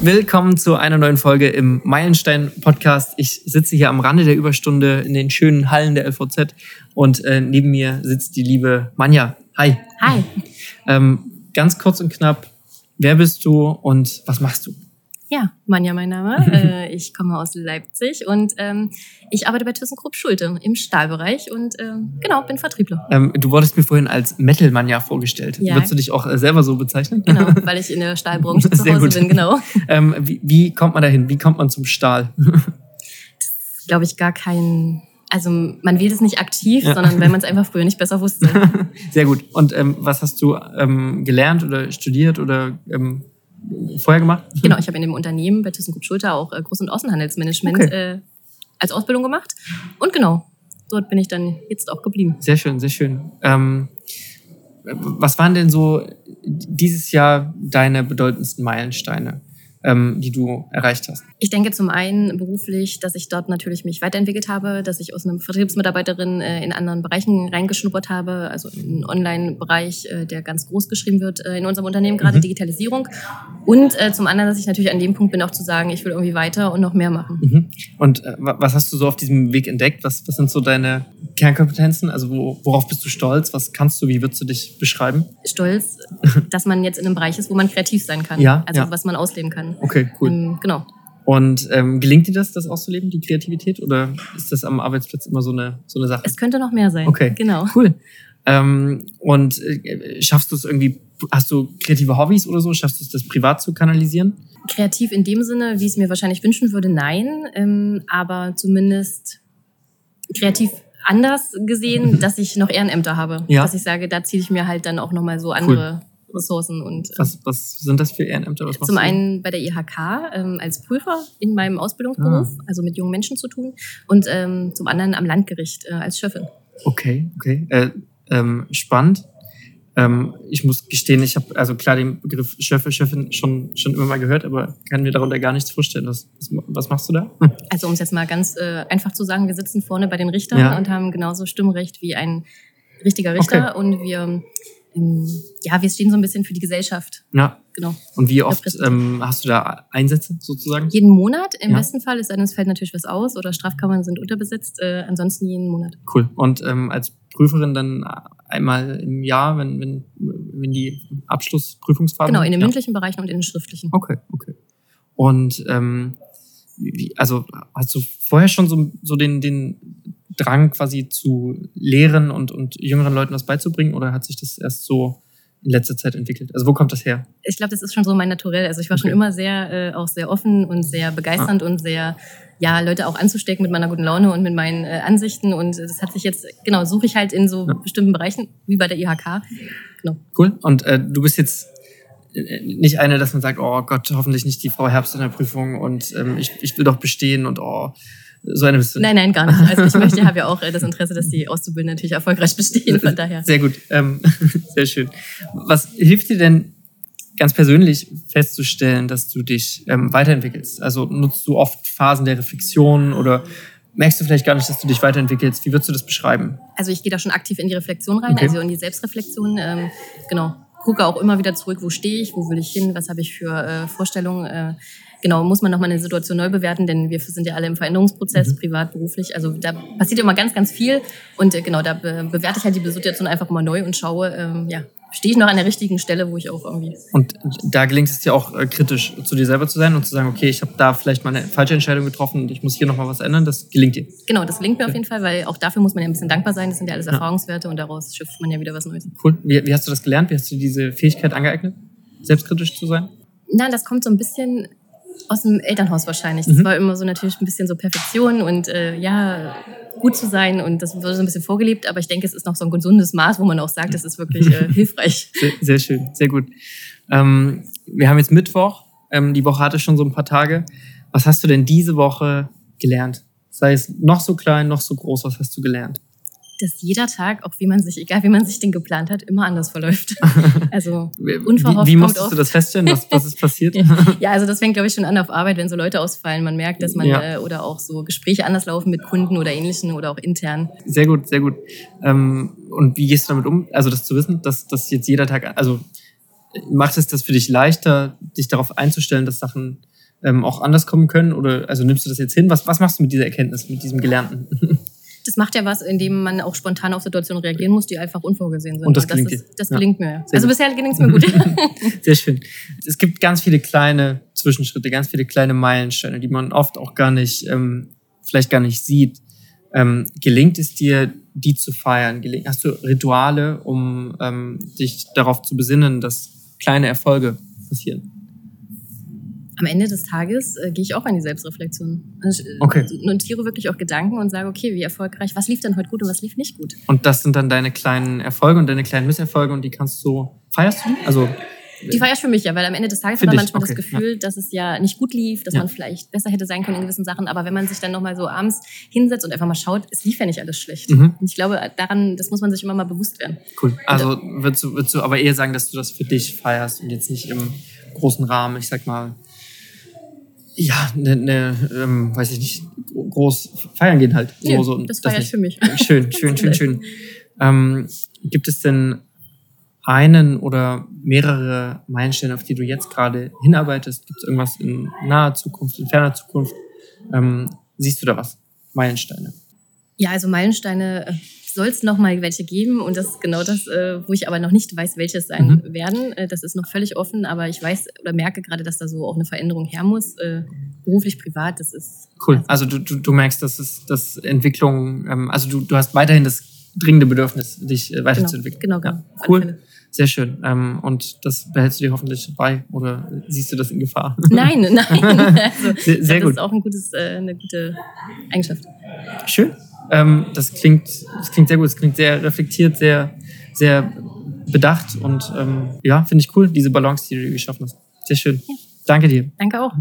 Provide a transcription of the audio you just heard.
Willkommen zu einer neuen Folge im Meilenstein-Podcast. Ich sitze hier am Rande der Überstunde in den schönen Hallen der LVZ und äh, neben mir sitzt die liebe Manja. Hi. Hi. Ähm, ganz kurz und knapp, wer bist du und was machst du? Ja, Manja mein Name. äh, ich komme aus Leipzig und ähm, ich arbeite bei ThyssenKrupp Schulte im Stahlbereich und ähm, genau, bin Vertriebler. Ähm, du wurdest mir vorhin als Metal-Manja vorgestellt. Ja. Würdest du dich auch äh, selber so bezeichnen? Genau, weil ich in der Stahlbranche zu Hause gut. bin, genau. Ähm, wie, wie kommt man dahin? Wie kommt man zum Stahl? das ist, glaube ich, gar kein also man wählt es nicht aktiv, ja. sondern wenn man es einfach früher nicht besser wusste. Sehr gut. Und ähm, was hast du ähm, gelernt oder studiert oder ähm, vorher gemacht? Genau, ich habe in dem Unternehmen bei ThyssenKrupp Schulter auch äh, Groß- und Außenhandelsmanagement okay. äh, als Ausbildung gemacht. Und genau, dort bin ich dann jetzt auch geblieben. Sehr schön, sehr schön. Ähm, was waren denn so dieses Jahr deine bedeutendsten Meilensteine? Ähm, die du erreicht hast? Ich denke zum einen beruflich, dass ich dort natürlich mich weiterentwickelt habe, dass ich aus einem Vertriebsmitarbeiterin äh, in anderen Bereichen reingeschnuppert habe, also im Online-Bereich, äh, der ganz groß geschrieben wird äh, in unserem Unternehmen, gerade mhm. Digitalisierung. Und äh, zum anderen, dass ich natürlich an dem Punkt bin, auch zu sagen, ich will irgendwie weiter und noch mehr machen. Mhm. Und äh, was hast du so auf diesem Weg entdeckt? Was, was sind so deine Kernkompetenzen? Also wo, worauf bist du stolz? Was kannst du? Wie würdest du dich beschreiben? Stolz, dass man jetzt in einem Bereich ist, wo man kreativ sein kann. Ja, also ja. was man ausleben kann. Okay, cool. Ähm, genau. Und ähm, gelingt dir das, das auszuleben, die Kreativität? Oder ist das am Arbeitsplatz immer so eine, so eine Sache? Es könnte noch mehr sein. Okay, genau. Cool. Ähm, und äh, schaffst du es irgendwie, hast du kreative Hobbys oder so? Schaffst du es, das privat zu kanalisieren? Kreativ in dem Sinne, wie ich es mir wahrscheinlich wünschen würde, nein. Ähm, aber zumindest kreativ anders gesehen, mhm. dass ich noch Ehrenämter habe. Ja. Dass ich sage, da ziehe ich mir halt dann auch nochmal so andere. Ressourcen. Und, äh, was, was sind das für Ehrenämter? Was zum einen bei der IHK ähm, als Prüfer in meinem Ausbildungsberuf, ah. also mit jungen Menschen zu tun. Und ähm, zum anderen am Landgericht äh, als Schöffin. Okay, okay. Äh, ähm, spannend. Ähm, ich muss gestehen, ich habe also klar den Begriff Schöffe, Schöffin schon, schon immer mal gehört, aber kann mir darunter gar nichts vorstellen. Was, was machst du da? Also um es jetzt mal ganz äh, einfach zu sagen, wir sitzen vorne bei den Richtern ja. und haben genauso Stimmrecht wie ein richtiger Richter okay. und wir ähm, ja, wir stehen so ein bisschen für die Gesellschaft. Ja. Genau. Und wie oft ähm, hast du da Einsätze sozusagen? Jeden Monat. Im ja. besten Fall ist es fällt natürlich was aus oder Strafkammern sind unterbesetzt. Äh, ansonsten jeden Monat. Cool. Und ähm, als Prüferin dann einmal im Jahr, wenn, wenn, wenn die Abschlussprüfungsphase Genau, in den ja. mündlichen Bereichen und in den schriftlichen. Okay, okay. Und ähm, wie, also hast du vorher schon so, so den, den Drang quasi zu lehren und, und jüngeren Leuten was beizubringen oder hat sich das erst so in letzter Zeit entwickelt? Also wo kommt das her? Ich glaube, das ist schon so mein Naturell. Also ich war okay. schon immer sehr, äh, auch sehr offen und sehr begeisternd ah. und sehr, ja, Leute auch anzustecken mit meiner guten Laune und mit meinen äh, Ansichten. Und das hat sich jetzt, genau, suche ich halt in so ja. bestimmten Bereichen, wie bei der IHK. Genau. Cool. Und äh, du bist jetzt äh, nicht eine, dass man sagt, oh Gott, hoffentlich nicht die Frau Herbst in der Prüfung und ähm, ich, ich will doch bestehen und oh, so eine bist du. Nein, nein, gar nicht. Also ich möchte, habe ja auch äh, das Interesse, dass die Auszubildenden natürlich erfolgreich bestehen, von daher. Sehr gut, ähm, sehr schön. Was hilft dir denn ganz persönlich festzustellen, dass du dich ähm, weiterentwickelst? Also nutzt du oft Phasen der Reflexion oder merkst du vielleicht gar nicht, dass du dich weiterentwickelst? Wie würdest du das beschreiben? Also ich gehe da schon aktiv in die Reflexion rein, okay. also in die Selbstreflexion. Ähm, genau, gucke auch immer wieder zurück, wo stehe ich, wo will ich hin, was habe ich für äh, Vorstellungen. Äh, genau, muss man nochmal eine Situation neu bewerten, denn wir sind ja alle im Veränderungsprozess, mhm. privat, beruflich. Also da passiert immer ganz, ganz viel. Und äh, genau, da be bewerte ich halt die Situation einfach mal neu und schaue, ähm, ja, stehe ich noch an der richtigen Stelle, wo ich auch irgendwie. Und da gelingt es dir auch äh, kritisch zu dir selber zu sein und zu sagen, okay, ich habe da vielleicht mal eine falsche Entscheidung getroffen und ich muss hier nochmal was ändern. Das gelingt dir. Genau, das gelingt mir okay. auf jeden Fall, weil auch dafür muss man ja ein bisschen dankbar sein. Das sind ja alles ja. Erfahrungswerte und daraus schöpft man ja wieder was Neues. Cool. Wie, wie hast du das gelernt? Wie hast du diese Fähigkeit angeeignet, selbstkritisch zu sein? Nein, das kommt so ein bisschen aus dem Elternhaus wahrscheinlich. Das mhm. war immer so natürlich ein bisschen so Perfektion und äh, ja, gut zu sein und das wurde so ein bisschen vorgelebt, aber ich denke, es ist noch so ein gesundes Maß, wo man auch sagt, das ist wirklich äh, hilfreich. Sehr, sehr, schön, sehr gut. Ähm, wir haben jetzt Mittwoch, ähm, die Woche hatte schon so ein paar Tage. Was hast du denn diese Woche gelernt? Sei es noch so klein, noch so groß, was hast du gelernt? Dass jeder Tag, auch wie man sich, egal wie man sich den geplant hat, immer anders verläuft. Also unverhofft. Wie, wie musstest du das feststellen? Was, was ist passiert? ja, also das fängt, glaube ich, schon an auf Arbeit, wenn so Leute ausfallen. Man merkt, dass man ja. äh, oder auch so Gespräche anders laufen mit Kunden oder ähnlichen oder auch intern. Sehr gut, sehr gut. Ähm, und wie gehst du damit um? Also das zu wissen, dass, dass jetzt jeder Tag, also macht es das für dich leichter, dich darauf einzustellen, dass Sachen ähm, auch anders kommen können? Oder also nimmst du das jetzt hin? Was, was machst du mit dieser Erkenntnis, mit diesem Gelernten? das macht ja was, indem man auch spontan auf Situationen reagieren muss, die einfach unvorgesehen sind. Und das gelingt das, ist, das gelingt ja. mir. Sehr also bisher gelingt es mir gut. Sehr schön. Es gibt ganz viele kleine Zwischenschritte, ganz viele kleine Meilensteine, die man oft auch gar nicht, ähm, vielleicht gar nicht sieht. Ähm, gelingt es dir, die zu feiern? Hast du Rituale, um ähm, dich darauf zu besinnen, dass kleine Erfolge passieren? Am Ende des Tages äh, gehe ich auch an die Selbstreflexion. Also, okay. notiere wirklich auch Gedanken und sage, okay, wie erfolgreich, was lief denn heute gut und was lief nicht gut. Und das sind dann deine kleinen Erfolge und deine kleinen Misserfolge und die kannst du, feierst du? Also, die feiere ich für mich ja, weil am Ende des Tages hat man manchmal okay. das Gefühl, ja. dass es ja nicht gut lief, dass ja. man vielleicht besser hätte sein können in gewissen Sachen. Aber wenn man sich dann nochmal so abends hinsetzt und einfach mal schaut, es lief ja nicht alles schlecht. Mhm. Und ich glaube, daran, das muss man sich immer mal bewusst werden. Cool. Also würdest du, würdest du aber eher sagen, dass du das für dich feierst und jetzt nicht im großen Rahmen, ich sag mal, ja, ne, ne ähm, weiß ich nicht, groß feiern gehen halt. So, ja, so, das feiert für mich. Schön, schön, schön, schön. Ähm, gibt es denn einen oder mehrere Meilensteine, auf die du jetzt gerade hinarbeitest? Gibt es irgendwas in naher Zukunft, in ferner Zukunft? Ähm, siehst du da was? Meilensteine? Ja, also Meilensteine äh, soll es noch mal welche geben und das ist genau das, äh, wo ich aber noch nicht weiß, welche es sein mhm. werden. Äh, das ist noch völlig offen, aber ich weiß oder merke gerade, dass da so auch eine Veränderung her muss. Äh, beruflich, privat, das ist. Cool. Also du, du, du merkst, dass es das Entwicklung, ähm, also du, du hast weiterhin das dringende Bedürfnis, dich weiterzuentwickeln. Genau, genau. Ja, cool. Sehr schön. Ähm, und das behältst du dir hoffentlich bei oder siehst du das in Gefahr? Nein, nein. Also, sehr, sehr gut. Das ist auch ein gutes, eine gute Eigenschaft. Schön. Ähm, das, klingt, das klingt sehr gut, es klingt sehr reflektiert, sehr, sehr bedacht und ähm, ja, finde ich cool, diese Balance, die du geschaffen hast. Sehr schön. Ja. Danke dir. Danke auch.